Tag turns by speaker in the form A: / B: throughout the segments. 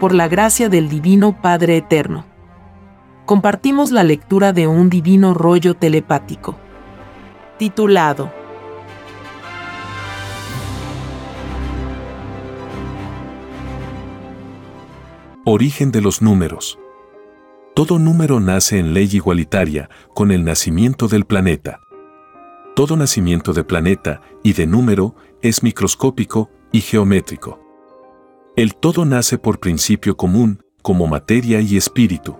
A: por la gracia del Divino Padre Eterno. Compartimos la lectura de un divino rollo telepático, titulado
B: Origen de los números. Todo número nace en ley igualitaria con el nacimiento del planeta. Todo nacimiento de planeta y de número es microscópico y geométrico. El todo nace por principio común, como materia y espíritu.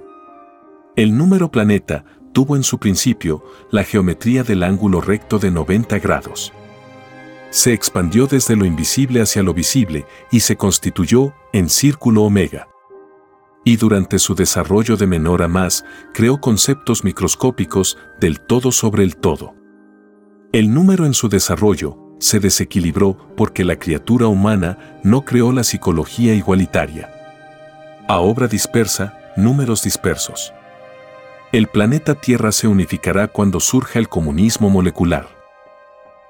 B: El número planeta tuvo en su principio la geometría del ángulo recto de 90 grados. Se expandió desde lo invisible hacia lo visible y se constituyó en círculo omega y durante su desarrollo de menor a más creó conceptos microscópicos del todo sobre el todo. El número en su desarrollo se desequilibró porque la criatura humana no creó la psicología igualitaria. A obra dispersa, números dispersos. El planeta Tierra se unificará cuando surja el comunismo molecular.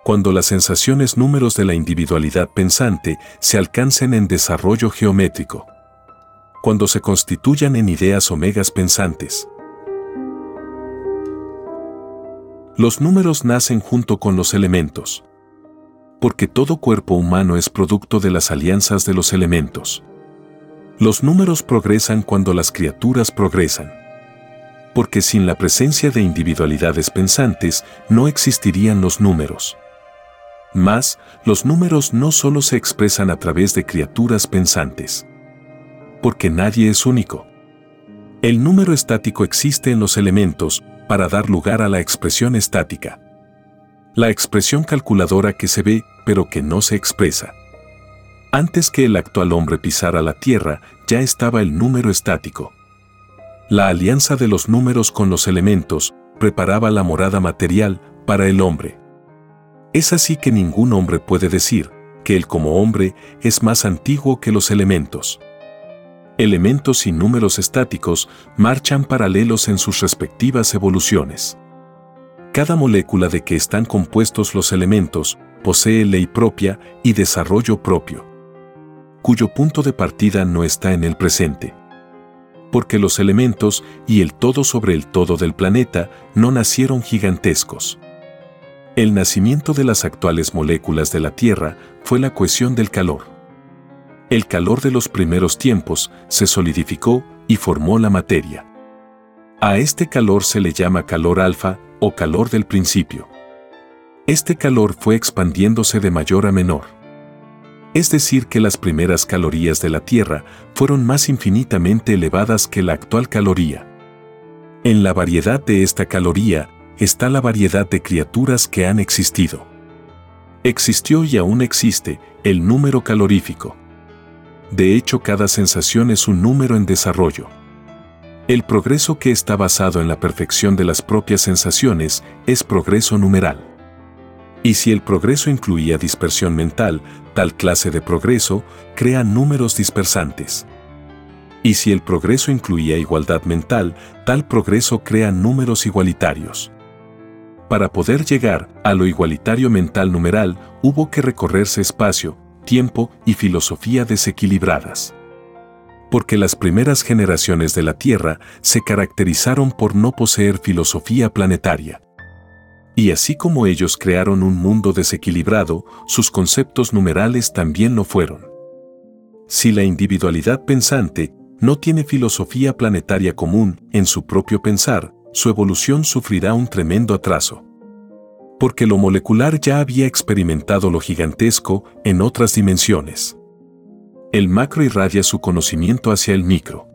B: Cuando las sensaciones números de la individualidad pensante se alcancen en desarrollo geométrico cuando se constituyan en ideas omegas pensantes. Los números nacen junto con los elementos. Porque todo cuerpo humano es producto de las alianzas de los elementos. Los números progresan cuando las criaturas progresan. Porque sin la presencia de individualidades pensantes no existirían los números. Más, los números no solo se expresan a través de criaturas pensantes porque nadie es único. El número estático existe en los elementos para dar lugar a la expresión estática. La expresión calculadora que se ve pero que no se expresa. Antes que el actual hombre pisara la Tierra, ya estaba el número estático. La alianza de los números con los elementos preparaba la morada material para el hombre. Es así que ningún hombre puede decir que él como hombre es más antiguo que los elementos elementos y números estáticos marchan paralelos en sus respectivas evoluciones. Cada molécula de que están compuestos los elementos posee ley propia y desarrollo propio, cuyo punto de partida no está en el presente. Porque los elementos y el todo sobre el todo del planeta no nacieron gigantescos. El nacimiento de las actuales moléculas de la Tierra fue la cohesión del calor el calor de los primeros tiempos se solidificó y formó la materia. A este calor se le llama calor alfa o calor del principio. Este calor fue expandiéndose de mayor a menor. Es decir, que las primeras calorías de la Tierra fueron más infinitamente elevadas que la actual caloría. En la variedad de esta caloría está la variedad de criaturas que han existido. Existió y aún existe el número calorífico. De hecho, cada sensación es un número en desarrollo. El progreso que está basado en la perfección de las propias sensaciones es progreso numeral. Y si el progreso incluía dispersión mental, tal clase de progreso crea números dispersantes. Y si el progreso incluía igualdad mental, tal progreso crea números igualitarios. Para poder llegar a lo igualitario mental numeral, hubo que recorrerse espacio, tiempo y filosofía desequilibradas. Porque las primeras generaciones de la Tierra se caracterizaron por no poseer filosofía planetaria. Y así como ellos crearon un mundo desequilibrado, sus conceptos numerales también lo fueron. Si la individualidad pensante no tiene filosofía planetaria común en su propio pensar, su evolución sufrirá un tremendo atraso porque lo molecular ya había experimentado lo gigantesco en otras dimensiones. El macro irradia su conocimiento hacia el micro.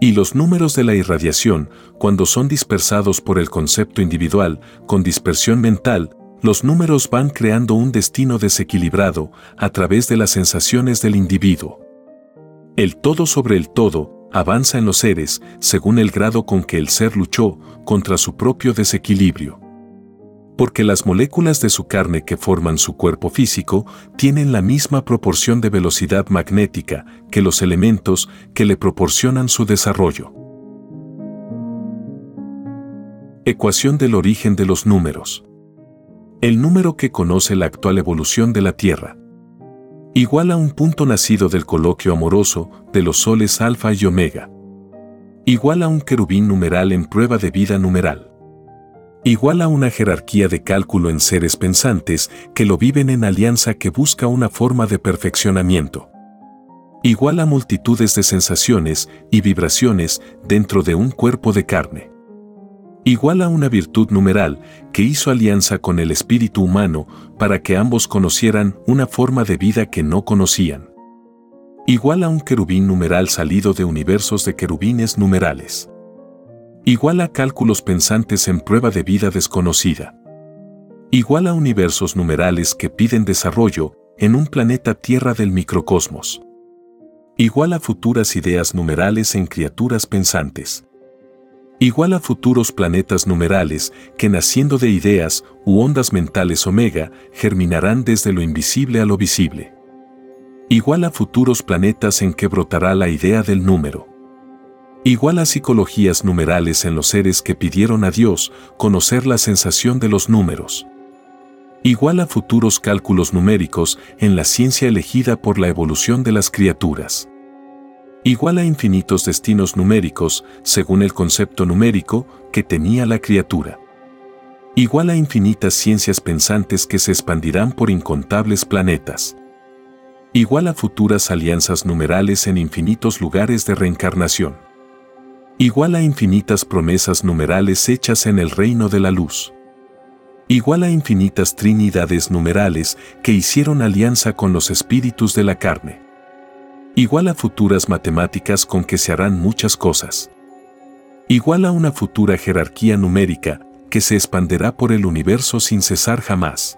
B: Y los números de la irradiación, cuando son dispersados por el concepto individual, con dispersión mental, los números van creando un destino desequilibrado a través de las sensaciones del individuo. El todo sobre el todo avanza en los seres según el grado con que el ser luchó contra su propio desequilibrio porque las moléculas de su carne que forman su cuerpo físico tienen la misma proporción de velocidad magnética que los elementos que le proporcionan su desarrollo. Ecuación del origen de los números. El número que conoce la actual evolución de la Tierra. Igual a un punto nacido del coloquio amoroso de los soles alfa y omega. Igual a un querubín numeral en prueba de vida numeral. Igual a una jerarquía de cálculo en seres pensantes que lo viven en alianza que busca una forma de perfeccionamiento. Igual a multitudes de sensaciones y vibraciones dentro de un cuerpo de carne igual a una virtud numeral que hizo alianza con el espíritu humano para que ambos conocieran una forma de vida que no conocían. Igual a un querubín numeral salido de universos de querubines numerales. Igual a cálculos pensantes en prueba de vida desconocida. Igual a universos numerales que piden desarrollo en un planeta Tierra del microcosmos. Igual a futuras ideas numerales en criaturas pensantes igual a futuros planetas numerales que naciendo de ideas u ondas mentales omega germinarán desde lo invisible a lo visible. Igual a futuros planetas en que brotará la idea del número. Igual a psicologías numerales en los seres que pidieron a Dios conocer la sensación de los números. Igual a futuros cálculos numéricos en la ciencia elegida por la evolución de las criaturas igual a infinitos destinos numéricos, según el concepto numérico que tenía la criatura. Igual a infinitas ciencias pensantes que se expandirán por incontables planetas. Igual a futuras alianzas numerales en infinitos lugares de reencarnación. Igual a infinitas promesas numerales hechas en el reino de la luz. Igual a infinitas trinidades numerales que hicieron alianza con los espíritus de la carne igual a futuras matemáticas con que se harán muchas cosas. Igual a una futura jerarquía numérica que se expanderá por el universo sin cesar jamás.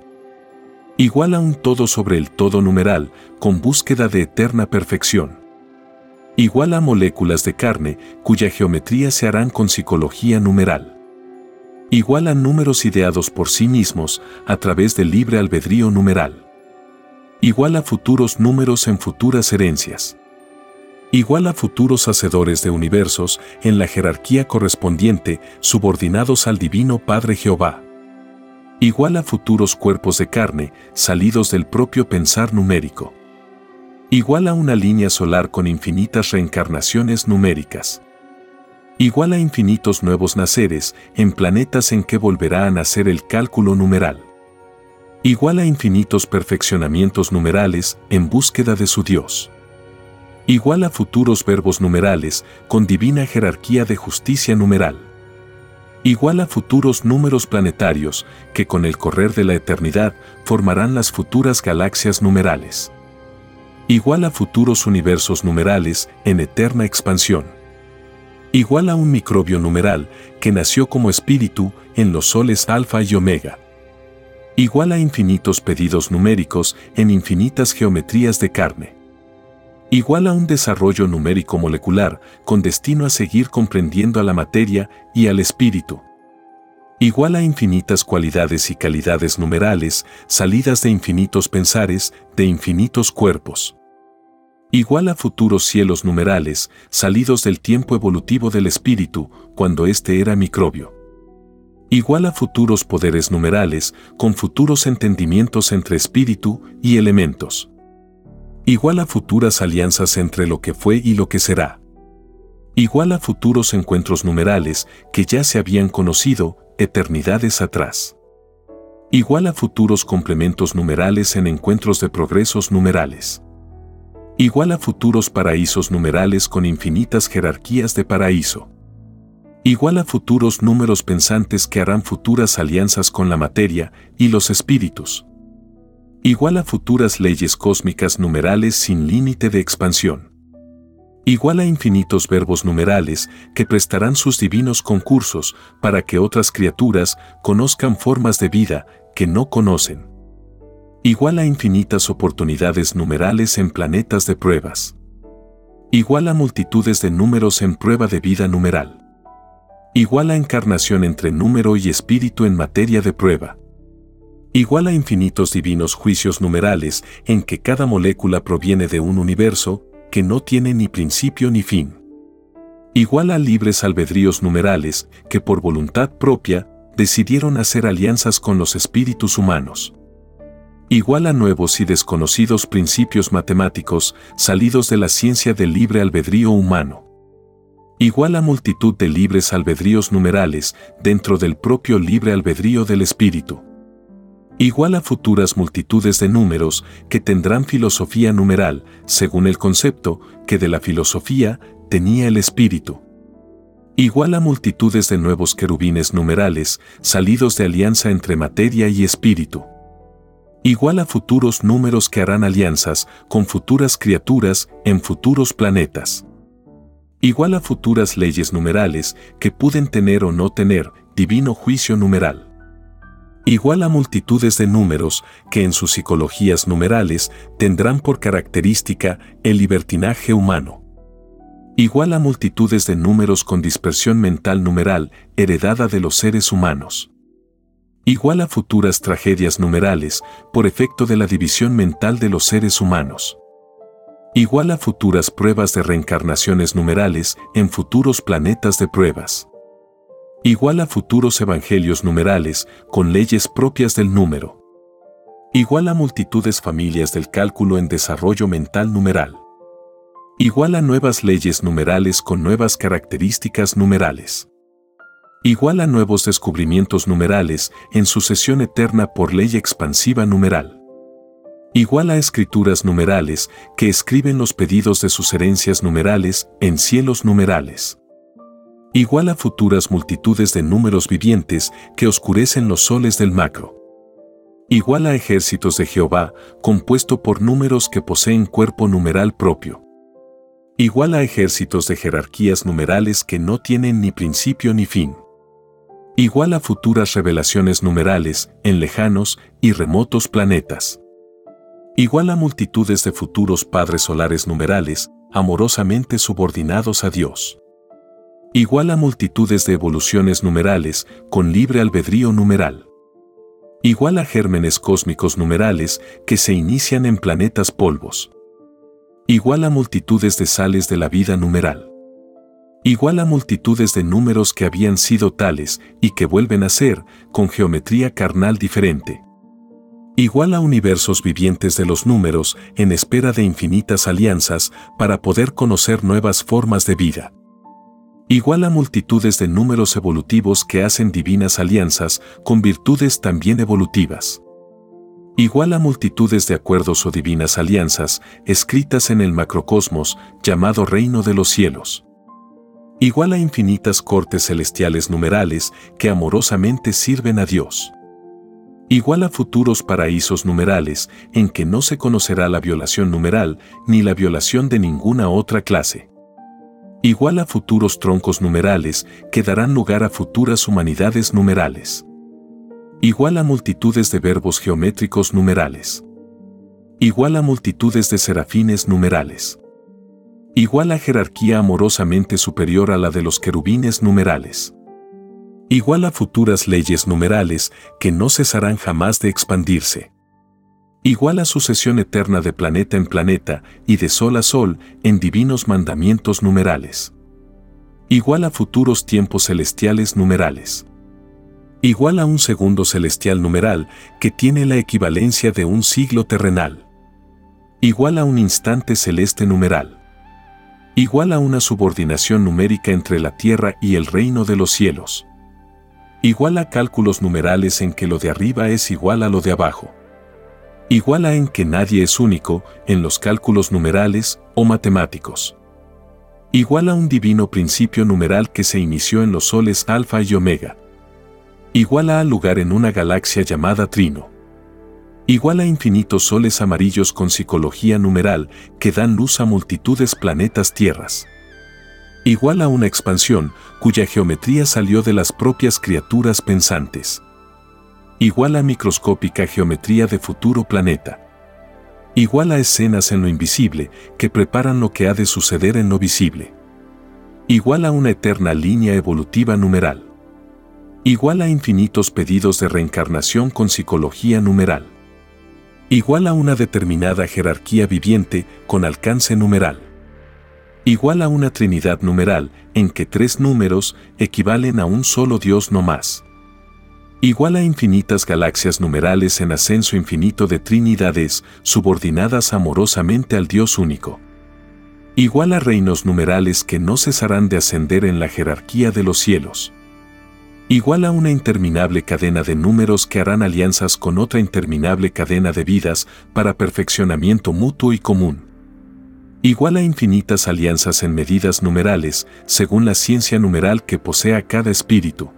B: Igual a un todo sobre el todo numeral con búsqueda de eterna perfección. Igual a moléculas de carne cuya geometría se harán con psicología numeral. Igual a números ideados por sí mismos a través del libre albedrío numeral igual a futuros números en futuras herencias. Igual a futuros hacedores de universos en la jerarquía correspondiente subordinados al Divino Padre Jehová. Igual a futuros cuerpos de carne salidos del propio pensar numérico. Igual a una línea solar con infinitas reencarnaciones numéricas. Igual a infinitos nuevos naceres en planetas en que volverá a nacer el cálculo numeral igual a infinitos perfeccionamientos numerales en búsqueda de su Dios. Igual a futuros verbos numerales con divina jerarquía de justicia numeral. Igual a futuros números planetarios que con el correr de la eternidad formarán las futuras galaxias numerales. Igual a futuros universos numerales en eterna expansión. Igual a un microbio numeral que nació como espíritu en los soles alfa y omega igual a infinitos pedidos numéricos en infinitas geometrías de carne. Igual a un desarrollo numérico molecular con destino a seguir comprendiendo a la materia y al espíritu. Igual a infinitas cualidades y calidades numerales salidas de infinitos pensares, de infinitos cuerpos. Igual a futuros cielos numerales salidos del tiempo evolutivo del espíritu cuando éste era microbio igual a futuros poderes numerales con futuros entendimientos entre espíritu y elementos. Igual a futuras alianzas entre lo que fue y lo que será. Igual a futuros encuentros numerales que ya se habían conocido eternidades atrás. Igual a futuros complementos numerales en encuentros de progresos numerales. Igual a futuros paraísos numerales con infinitas jerarquías de paraíso igual a futuros números pensantes que harán futuras alianzas con la materia y los espíritus. Igual a futuras leyes cósmicas numerales sin límite de expansión. Igual a infinitos verbos numerales que prestarán sus divinos concursos para que otras criaturas conozcan formas de vida que no conocen. Igual a infinitas oportunidades numerales en planetas de pruebas. Igual a multitudes de números en prueba de vida numeral igual a encarnación entre número y espíritu en materia de prueba. Igual a infinitos divinos juicios numerales en que cada molécula proviene de un universo que no tiene ni principio ni fin. Igual a libres albedríos numerales que por voluntad propia decidieron hacer alianzas con los espíritus humanos. Igual a nuevos y desconocidos principios matemáticos salidos de la ciencia del libre albedrío humano. Igual a multitud de libres albedríos numerales dentro del propio libre albedrío del espíritu. Igual a futuras multitudes de números que tendrán filosofía numeral, según el concepto que de la filosofía tenía el espíritu. Igual a multitudes de nuevos querubines numerales salidos de alianza entre materia y espíritu igual a futuros números que harán alianzas con futuras criaturas en futuros planetas. Igual a futuras leyes numerales que pueden tener o no tener divino juicio numeral. Igual a multitudes de números que en sus psicologías numerales tendrán por característica el libertinaje humano. Igual a multitudes de números con dispersión mental numeral heredada de los seres humanos igual a futuras tragedias numerales por efecto de la división mental de los seres humanos. Igual a futuras pruebas de reencarnaciones numerales en futuros planetas de pruebas. Igual a futuros evangelios numerales con leyes propias del número. Igual a multitudes familias del cálculo en desarrollo mental numeral. Igual a nuevas leyes numerales con nuevas características numerales igual a nuevos descubrimientos numerales en sucesión eterna por ley expansiva numeral. Igual a escrituras numerales que escriben los pedidos de sus herencias numerales en cielos numerales. Igual a futuras multitudes de números vivientes que oscurecen los soles del macro. Igual a ejércitos de Jehová compuesto por números que poseen cuerpo numeral propio igual a ejércitos de jerarquías numerales que no tienen ni principio ni fin igual a futuras revelaciones numerales en lejanos y remotos planetas. Igual a multitudes de futuros padres solares numerales, amorosamente subordinados a Dios. Igual a multitudes de evoluciones numerales con libre albedrío numeral. Igual a gérmenes cósmicos numerales que se inician en planetas polvos. Igual a multitudes de sales de la vida numeral igual a multitudes de números que habían sido tales y que vuelven a ser, con geometría carnal diferente. Igual a universos vivientes de los números en espera de infinitas alianzas para poder conocer nuevas formas de vida. Igual a multitudes de números evolutivos que hacen divinas alianzas con virtudes también evolutivas. Igual a multitudes de acuerdos o divinas alianzas escritas en el macrocosmos llamado reino de los cielos igual a infinitas cortes celestiales numerales que amorosamente sirven a Dios. Igual a futuros paraísos numerales en que no se conocerá la violación numeral ni la violación de ninguna otra clase. Igual a futuros troncos numerales que darán lugar a futuras humanidades numerales. Igual a multitudes de verbos geométricos numerales. Igual a multitudes de serafines numerales igual a jerarquía amorosamente superior a la de los querubines numerales. Igual a futuras leyes numerales que no cesarán jamás de expandirse. Igual a sucesión eterna de planeta en planeta y de sol a sol en divinos mandamientos numerales. Igual a futuros tiempos celestiales numerales. Igual a un segundo celestial numeral que tiene la equivalencia de un siglo terrenal. Igual a un instante celeste numeral igual a una subordinación numérica entre la tierra y el reino de los cielos. Igual a cálculos numerales en que lo de arriba es igual a lo de abajo. Igual a en que nadie es único en los cálculos numerales o matemáticos. Igual a un divino principio numeral que se inició en los soles alfa y omega. Igual a lugar en una galaxia llamada Trino igual a infinitos soles amarillos con psicología numeral que dan luz a multitudes planetas tierras. Igual a una expansión cuya geometría salió de las propias criaturas pensantes. Igual a microscópica geometría de futuro planeta. Igual a escenas en lo invisible que preparan lo que ha de suceder en lo visible. Igual a una eterna línea evolutiva numeral. Igual a infinitos pedidos de reencarnación con psicología numeral igual a una determinada jerarquía viviente con alcance numeral. Igual a una trinidad numeral en que tres números equivalen a un solo Dios no más. Igual a infinitas galaxias numerales en ascenso infinito de trinidades, subordinadas amorosamente al Dios único. Igual a reinos numerales que no cesarán de ascender en la jerarquía de los cielos. Igual a una interminable cadena de números que harán alianzas con otra interminable cadena de vidas para perfeccionamiento mutuo y común. Igual a infinitas alianzas en medidas numerales, según la ciencia numeral que posea cada espíritu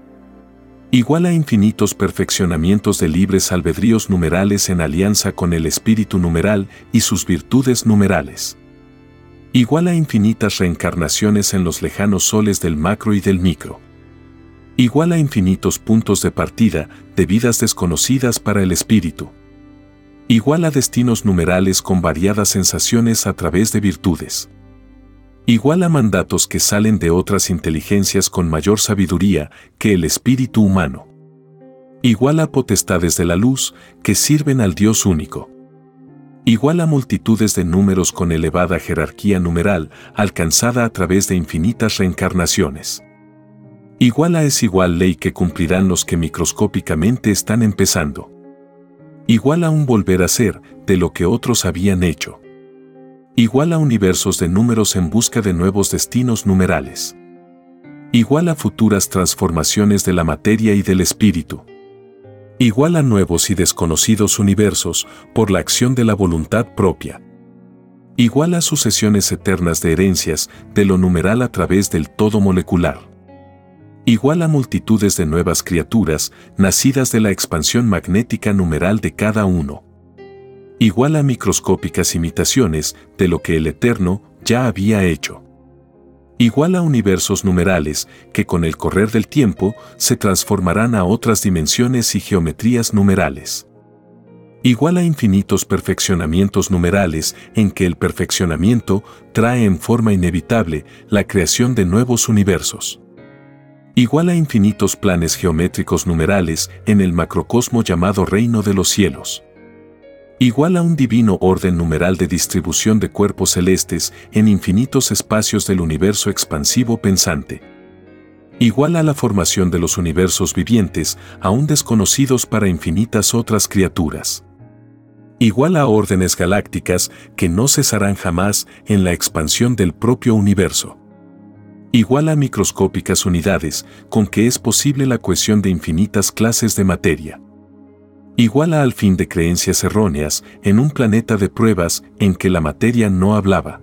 B: igual a infinitos perfeccionamientos de libres albedríos numerales en alianza con el espíritu numeral y sus virtudes numerales. Igual a infinitas reencarnaciones en los lejanos soles del macro y del micro. Igual a infinitos puntos de partida de vidas desconocidas para el espíritu. Igual a destinos numerales con variadas sensaciones a través de virtudes igual a mandatos que salen de otras inteligencias con mayor sabiduría que el espíritu humano. Igual a potestades de la luz que sirven al Dios único. Igual a multitudes de números con elevada jerarquía numeral alcanzada a través de infinitas reencarnaciones. Igual a es igual ley que cumplirán los que microscópicamente están empezando. Igual a un volver a ser de lo que otros habían hecho igual a universos de números en busca de nuevos destinos numerales. Igual a futuras transformaciones de la materia y del espíritu. Igual a nuevos y desconocidos universos por la acción de la voluntad propia. Igual a sucesiones eternas de herencias de lo numeral a través del todo molecular. Igual a multitudes de nuevas criaturas nacidas de la expansión magnética numeral de cada uno igual a microscópicas imitaciones de lo que el Eterno ya había hecho. Igual a universos numerales que con el correr del tiempo se transformarán a otras dimensiones y geometrías numerales. Igual a infinitos perfeccionamientos numerales en que el perfeccionamiento trae en forma inevitable la creación de nuevos universos. Igual a infinitos planes geométricos numerales en el macrocosmo llamado reino de los cielos igual a un divino orden numeral de distribución de cuerpos celestes en infinitos espacios del universo expansivo pensante. Igual a la formación de los universos vivientes, aún desconocidos para infinitas otras criaturas. Igual a órdenes galácticas que no cesarán jamás en la expansión del propio universo. Igual a microscópicas unidades con que es posible la cohesión de infinitas clases de materia iguala al fin de creencias erróneas en un planeta de pruebas en que la materia no hablaba.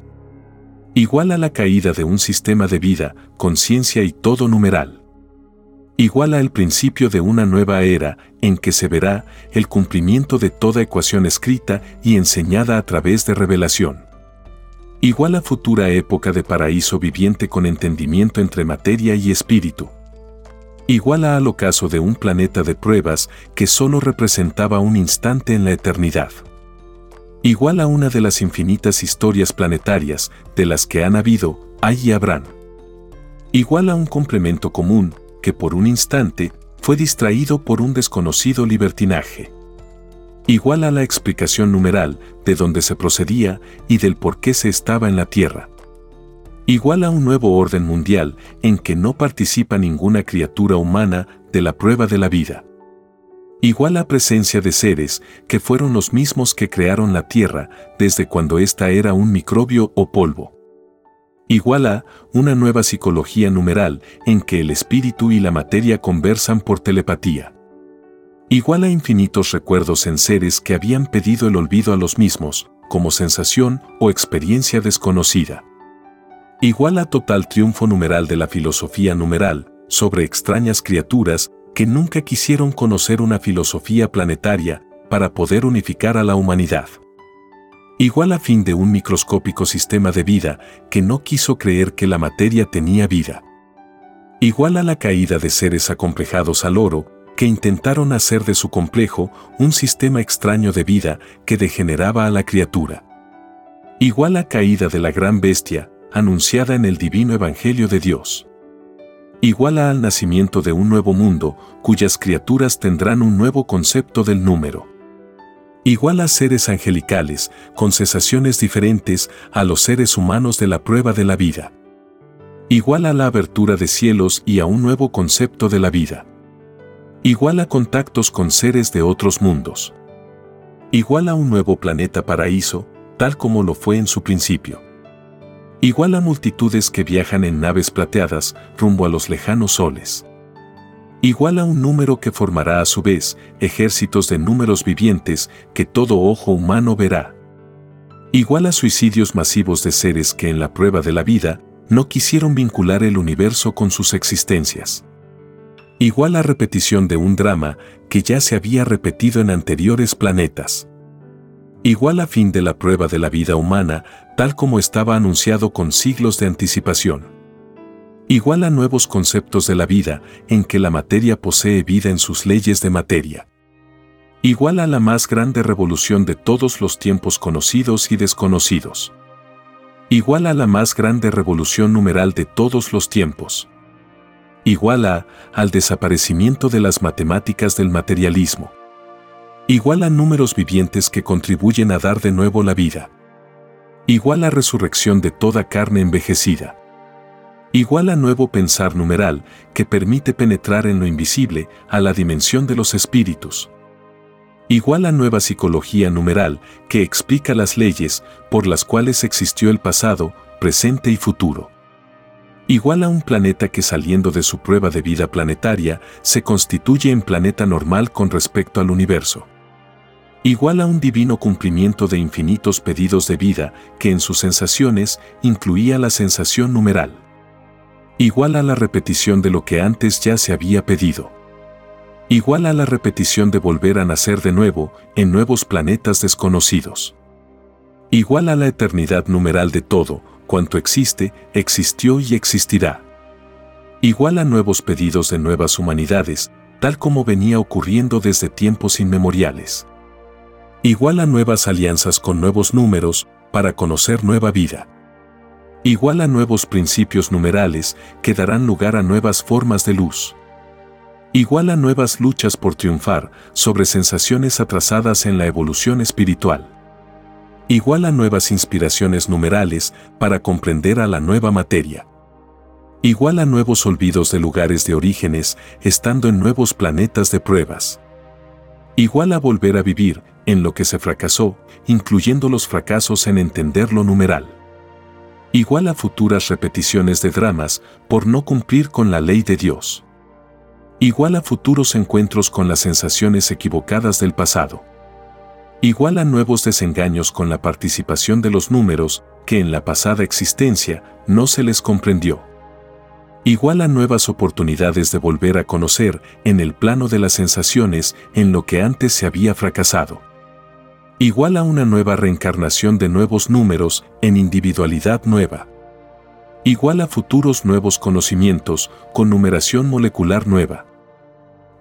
B: Igual a la caída de un sistema de vida, conciencia y todo numeral. Igual el principio de una nueva era en que se verá el cumplimiento de toda ecuación escrita y enseñada a través de revelación. Igual a futura época de paraíso viviente con entendimiento entre materia y espíritu iguala al ocaso de un planeta de pruebas que solo representaba un instante en la eternidad. Igual a una de las infinitas historias planetarias de las que han habido, hay y habrán. Igual a un complemento común que por un instante fue distraído por un desconocido libertinaje. Igual a la explicación numeral de dónde se procedía y del por qué se estaba en la Tierra igual a un nuevo orden mundial en que no participa ninguna criatura humana de la prueba de la vida. Igual a presencia de seres que fueron los mismos que crearon la Tierra desde cuando ésta era un microbio o polvo. Igual a una nueva psicología numeral en que el espíritu y la materia conversan por telepatía. Igual a infinitos recuerdos en seres que habían pedido el olvido a los mismos, como sensación o experiencia desconocida igual a total triunfo numeral de la filosofía numeral sobre extrañas criaturas que nunca quisieron conocer una filosofía planetaria para poder unificar a la humanidad. Igual a fin de un microscópico sistema de vida que no quiso creer que la materia tenía vida. Igual a la caída de seres acomplejados al oro que intentaron hacer de su complejo un sistema extraño de vida que degeneraba a la criatura. Igual a caída de la gran bestia, anunciada en el divino Evangelio de Dios. Iguala al nacimiento de un nuevo mundo, cuyas criaturas tendrán un nuevo concepto del número. Igual a seres angelicales, con cesaciones diferentes a los seres humanos de la prueba de la vida. Igual a la abertura de cielos y a un nuevo concepto de la vida. Igual a contactos con seres de otros mundos. Igual a un nuevo planeta paraíso, tal como lo fue en su principio. Igual a multitudes que viajan en naves plateadas rumbo a los lejanos soles. Igual a un número que formará a su vez ejércitos de números vivientes que todo ojo humano verá. Igual a suicidios masivos de seres que en la prueba de la vida no quisieron vincular el universo con sus existencias. Igual a repetición de un drama que ya se había repetido en anteriores planetas. Igual a fin de la prueba de la vida humana, tal como estaba anunciado con siglos de anticipación. Igual a nuevos conceptos de la vida en que la materia posee vida en sus leyes de materia igual a la más grande revolución de todos los tiempos conocidos y desconocidos. Igual a la más grande revolución numeral de todos los tiempos. Igual a al desaparecimiento de las matemáticas del materialismo. Igual a números vivientes que contribuyen a dar de nuevo la vida. Igual a resurrección de toda carne envejecida. Igual a nuevo pensar numeral que permite penetrar en lo invisible a la dimensión de los espíritus igual a nueva psicología numeral que explica las leyes por las cuales existió el pasado, presente y futuro. Igual a un planeta que saliendo de su prueba de vida planetaria se constituye en planeta normal con respecto al universo. Igual a un divino cumplimiento de infinitos pedidos de vida que en sus sensaciones incluía la sensación numeral. Igual a la repetición de lo que antes ya se había pedido igual a la repetición de volver a nacer de nuevo en nuevos planetas desconocidos. Igual a la eternidad numeral de todo, cuanto existe, existió y existirá. Igual a nuevos pedidos de nuevas humanidades, tal como venía ocurriendo desde tiempos inmemoriales. Igual a nuevas alianzas con nuevos números, para conocer nueva vida. Igual a nuevos principios numerales que darán lugar a nuevas formas de luz igual a nuevas luchas por triunfar sobre sensaciones atrasadas en la evolución espiritual. Igual a nuevas inspiraciones numerales para comprender a la nueva materia. Igual a nuevos olvidos de lugares de orígenes estando en nuevos planetas de pruebas. Igual a volver a vivir en lo que se fracasó, incluyendo los fracasos en entender lo numeral. Igual a futuras repeticiones de dramas por no cumplir con la ley de Dios igual a futuros encuentros con las sensaciones equivocadas del pasado. Igual a nuevos desengaños con la participación de los números que en la pasada existencia no se les comprendió. Igual a nuevas oportunidades de volver a conocer en el plano de las sensaciones en lo que antes se había fracasado. Igual a una nueva reencarnación de nuevos números en individualidad nueva igual a futuros nuevos conocimientos con numeración molecular nueva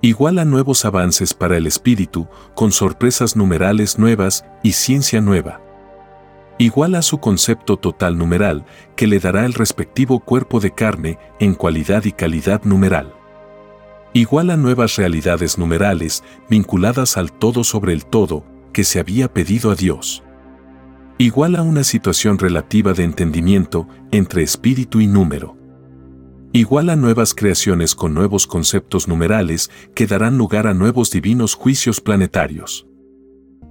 B: igual a nuevos avances para el espíritu, con sorpresas numerales nuevas y ciencia nueva. Igual a su concepto total numeral, que le dará el respectivo cuerpo de carne en cualidad y calidad numeral. Igual a nuevas realidades numerales vinculadas al todo sobre el todo que se había pedido a Dios. Igual a una situación relativa de entendimiento entre espíritu y número igual a nuevas creaciones con nuevos conceptos numerales que darán lugar a nuevos divinos juicios planetarios.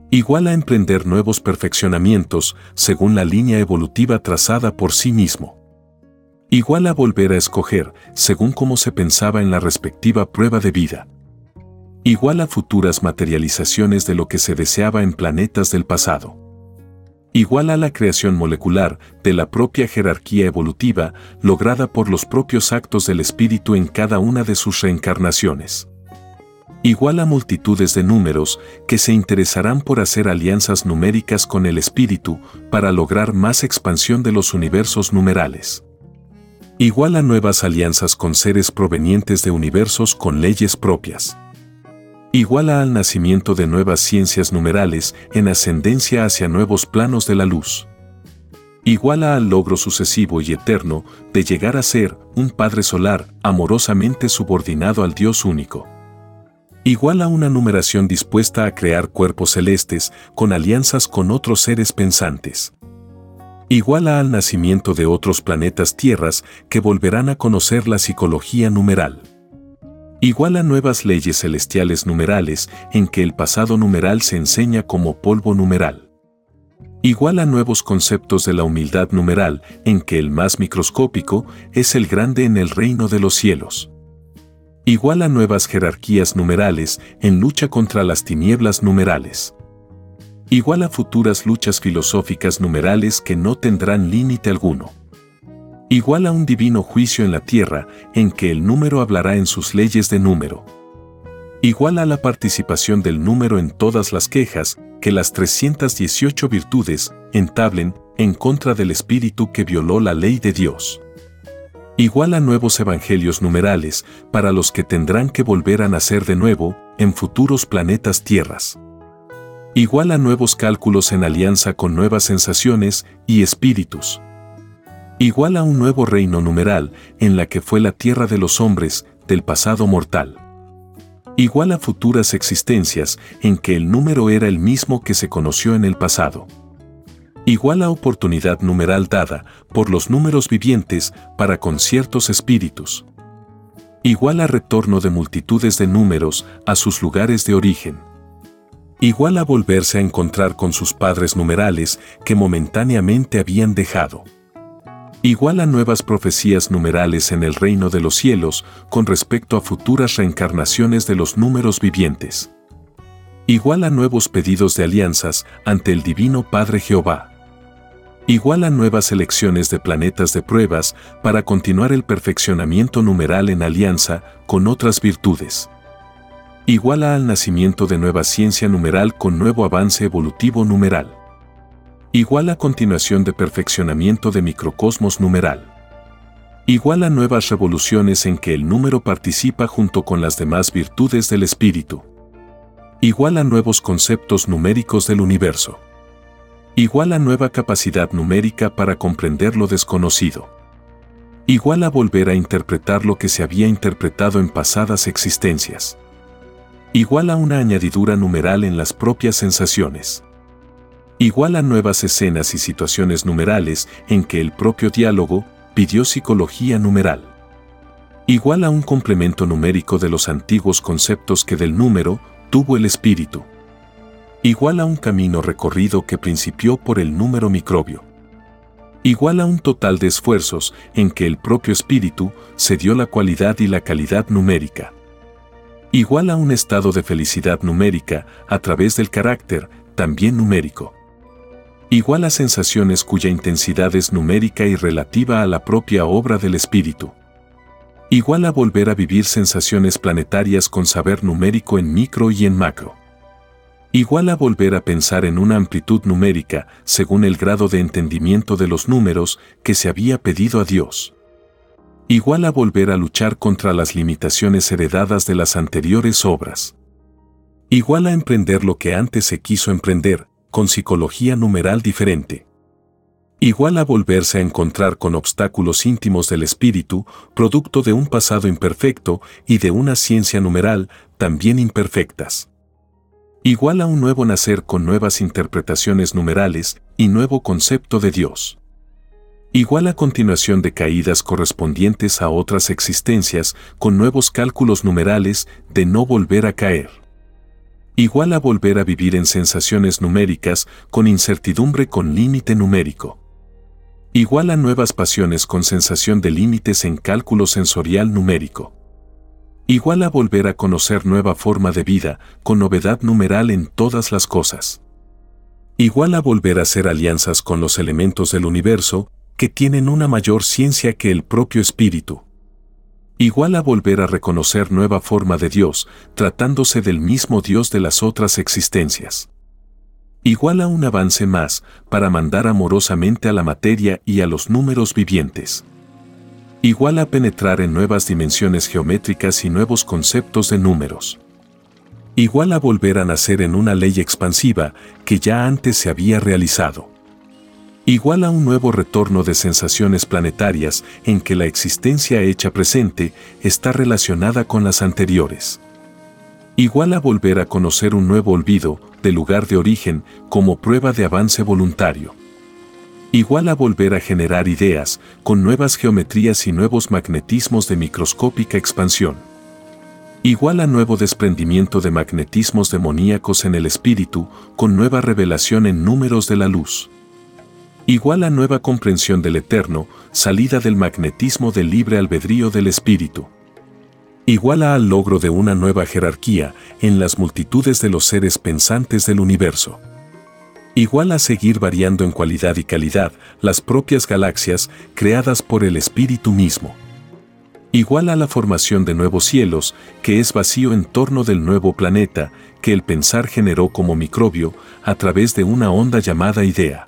B: Igual a emprender nuevos perfeccionamientos según la línea evolutiva trazada por sí mismo. Igual a volver a escoger según cómo se pensaba en la respectiva prueba de vida. Igual a futuras materializaciones de lo que se deseaba en planetas del pasado igual a la creación molecular de la propia jerarquía evolutiva lograda por los propios actos del espíritu en cada una de sus reencarnaciones. Igual a multitudes de números que se interesarán por hacer alianzas numéricas con el espíritu para lograr más expansión de los universos numerales. Igual a nuevas alianzas con seres provenientes de universos con leyes propias iguala al nacimiento de nuevas ciencias numerales en ascendencia hacia nuevos planos de la luz. Iguala al logro sucesivo y eterno de llegar a ser un Padre Solar amorosamente subordinado al Dios único. Igual a una numeración dispuesta a crear cuerpos celestes con alianzas con otros seres pensantes. Iguala al nacimiento de otros planetas tierras que volverán a conocer la psicología numeral Igual a nuevas leyes celestiales numerales en que el pasado numeral se enseña como polvo numeral. Igual a nuevos conceptos de la humildad numeral en que el más microscópico es el grande en el reino de los cielos. Igual a nuevas jerarquías numerales en lucha contra las tinieblas numerales. Igual a futuras luchas filosóficas numerales que no tendrán límite alguno igual a un divino juicio en la tierra en que el número hablará en sus leyes de número. Igual a la participación del número en todas las quejas que las 318 virtudes entablen en contra del espíritu que violó la ley de Dios. Igual a nuevos evangelios numerales para los que tendrán que volver a nacer de nuevo en futuros planetas tierras. Igual a nuevos cálculos en alianza con nuevas sensaciones y espíritus igual a un nuevo reino numeral en la que fue la tierra de los hombres del pasado mortal. Igual a futuras existencias en que el número era el mismo que se conoció en el pasado. Igual a oportunidad numeral dada por los números vivientes para con ciertos espíritus. Igual a retorno de multitudes de números a sus lugares de origen. Igual a volverse a encontrar con sus padres numerales que momentáneamente habían dejado igual a nuevas profecías numerales en el reino de los cielos con respecto a futuras reencarnaciones de los números vivientes. Igual a nuevos pedidos de alianzas ante el Divino Padre Jehová. Igual a nuevas elecciones de planetas de pruebas para continuar el perfeccionamiento numeral en alianza con otras virtudes. Igual al nacimiento de nueva ciencia numeral con nuevo avance evolutivo numeral igual a continuación de perfeccionamiento de microcosmos numeral. Igual a nuevas revoluciones en que el número participa junto con las demás virtudes del espíritu. Igual a nuevos conceptos numéricos del universo. Igual a nueva capacidad numérica para comprender lo desconocido. Igual a volver a interpretar lo que se había interpretado en pasadas existencias. Igual a una añadidura numeral en las propias sensaciones igual a nuevas escenas y situaciones numerales en que el propio diálogo pidió psicología numeral. Igual a un complemento numérico de los antiguos conceptos que del número tuvo el espíritu. Igual a un camino recorrido que principió por el número microbio. Igual a un total de esfuerzos en que el propio espíritu se dio la cualidad y la calidad numérica. Igual a un estado de felicidad numérica a través del carácter, también numérico igual a sensaciones cuya intensidad es numérica y relativa a la propia obra del espíritu. Igual a volver a vivir sensaciones planetarias con saber numérico en micro y en macro. Igual a volver a pensar en una amplitud numérica según el grado de entendimiento de los números que se había pedido a Dios. Igual a volver a luchar contra las limitaciones heredadas de las anteriores obras. Igual a emprender lo que antes se quiso emprender, con psicología numeral diferente. Igual a volverse a encontrar con obstáculos íntimos del espíritu, producto de un pasado imperfecto y de una ciencia numeral también imperfectas. Igual a un nuevo nacer con nuevas interpretaciones numerales y nuevo concepto de Dios. Igual a continuación de caídas correspondientes a otras existencias con nuevos cálculos numerales de no volver a caer igual a volver a vivir en sensaciones numéricas con incertidumbre con límite numérico. Igual a nuevas pasiones con sensación de límites en cálculo sensorial numérico. Igual a volver a conocer nueva forma de vida con novedad numeral en todas las cosas. Igual a volver a hacer alianzas con los elementos del universo que tienen una mayor ciencia que el propio espíritu igual a volver a reconocer nueva forma de Dios, tratándose del mismo Dios de las otras existencias. Igual a un avance más, para mandar amorosamente a la materia y a los números vivientes. Igual a penetrar en nuevas dimensiones geométricas y nuevos conceptos de números. Igual a volver a nacer en una ley expansiva que ya antes se había realizado igual a un nuevo retorno de sensaciones planetarias en que la existencia hecha presente está relacionada con las anteriores. Igual a volver a conocer un nuevo olvido del lugar de origen como prueba de avance voluntario. Igual a volver a generar ideas con nuevas geometrías y nuevos magnetismos de microscópica expansión. igual a nuevo desprendimiento de magnetismos demoníacos en el espíritu con nueva revelación en números de la luz. Igual a nueva comprensión del eterno, salida del magnetismo del libre albedrío del espíritu. Igual a al logro de una nueva jerarquía en las multitudes de los seres pensantes del universo. Igual a seguir variando en cualidad y calidad las propias galaxias creadas por el espíritu mismo igual a la formación de nuevos cielos, que es vacío en torno del nuevo planeta que el pensar generó como microbio a través de una onda llamada idea.